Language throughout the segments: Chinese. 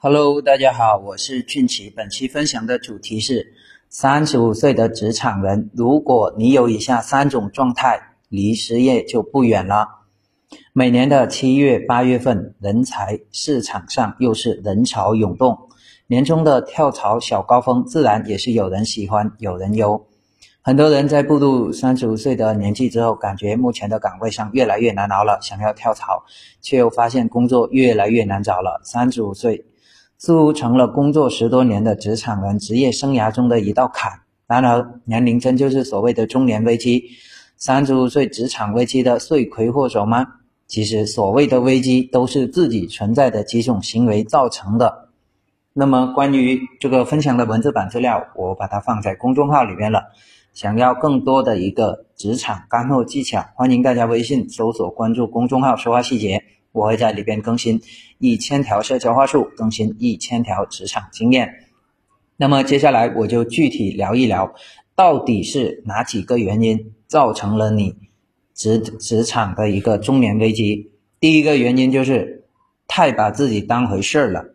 Hello，大家好，我是俊奇。本期分享的主题是：三十五岁的职场人，如果你有以下三种状态，离失业就不远了。每年的七月、八月份，人才市场上又是人潮涌动，年终的跳槽小高峰，自然也是有人喜欢，有人忧。很多人在步入三十五岁的年纪之后，感觉目前的岗位上越来越难熬了，想要跳槽，却又发现工作越来越难找了。三十五岁。似乎成了工作十多年的职场人职业生涯中的一道坎。然而，年龄真就是所谓的中年危机？三十五岁职场危机的罪魁祸首吗？其实，所谓的危机都是自己存在的几种行为造成的。那么，关于这个分享的文字版资料，我把它放在公众号里面了。想要更多的一个职场干货技巧，欢迎大家微信搜索关注公众号“说话细节”。我会在里边更新一千条社交话术，更新一千条职场经验。那么接下来我就具体聊一聊，到底是哪几个原因造成了你职职场的一个中年危机？第一个原因就是太把自己当回事儿了。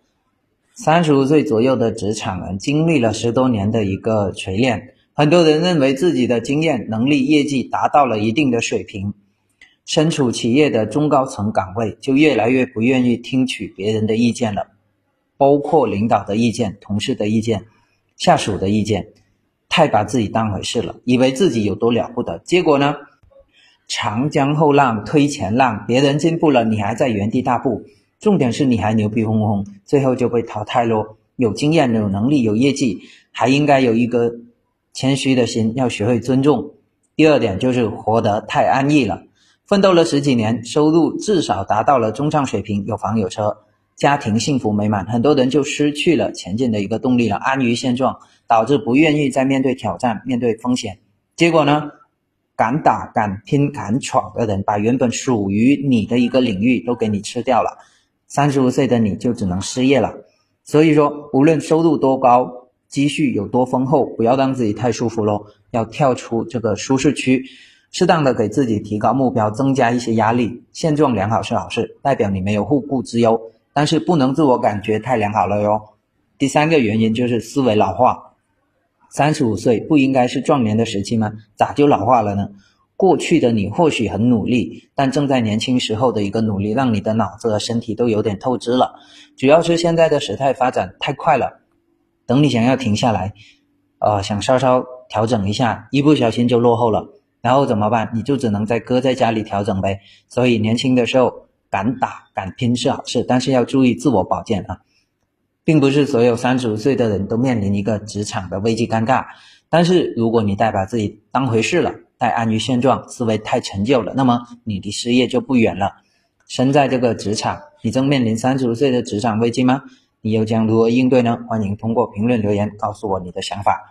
三十五岁左右的职场人经历了十多年的一个锤炼，很多人认为自己的经验、能力、业绩达到了一定的水平。身处企业的中高层岗位，就越来越不愿意听取别人的意见了，包括领导的意见、同事的意见、下属的意见，太把自己当回事了，以为自己有多了不得。结果呢，长江后浪推前浪，别人进步了，你还在原地踏步。重点是你还牛逼哄哄，最后就被淘汰喽。有经验、有能力、有业绩，还应该有一个谦虚的心，要学会尊重。第二点就是活得太安逸了。奋斗了十几年，收入至少达到了中上水平，有房有车，家庭幸福美满，很多人就失去了前进的一个动力了，安于现状，导致不愿意再面对挑战、面对风险。结果呢，敢打、敢拼、敢闯的人，把原本属于你的一个领域都给你吃掉了。三十五岁的你就只能失业了。所以说，无论收入多高，积蓄有多丰厚，不要让自己太舒服喽，要跳出这个舒适区。适当的给自己提高目标，增加一些压力。现状良好是好事，代表你没有后顾之忧，但是不能自我感觉太良好了哟。第三个原因就是思维老化。三十五岁不应该是壮年的时期吗？咋就老化了呢？过去的你或许很努力，但正在年轻时候的一个努力，让你的脑子和身体都有点透支了。主要是现在的时态发展太快了，等你想要停下来，呃，想稍稍调整一下，一不小心就落后了。然后怎么办？你就只能在搁在家里调整呗。所以年轻的时候敢打敢拼是好事，但是要注意自我保健啊，并不是所有三十五岁的人都面临一个职场的危机尴尬。但是如果你太把自己当回事了，太安于现状，思维太陈旧了，那么你离失业就不远了。身在这个职场，你正面临三十五岁的职场危机吗？你又将如何应对呢？欢迎通过评论留言告诉我你的想法。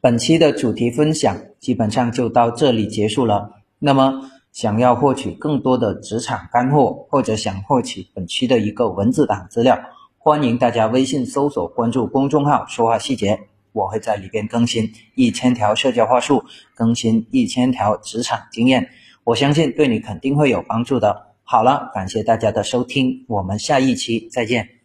本期的主题分享基本上就到这里结束了。那么，想要获取更多的职场干货，或者想获取本期的一个文字档资料，欢迎大家微信搜索关注公众号“说话细节”，我会在里边更新一千条社交话术，更新一千条职场经验，我相信对你肯定会有帮助的。好了，感谢大家的收听，我们下一期再见。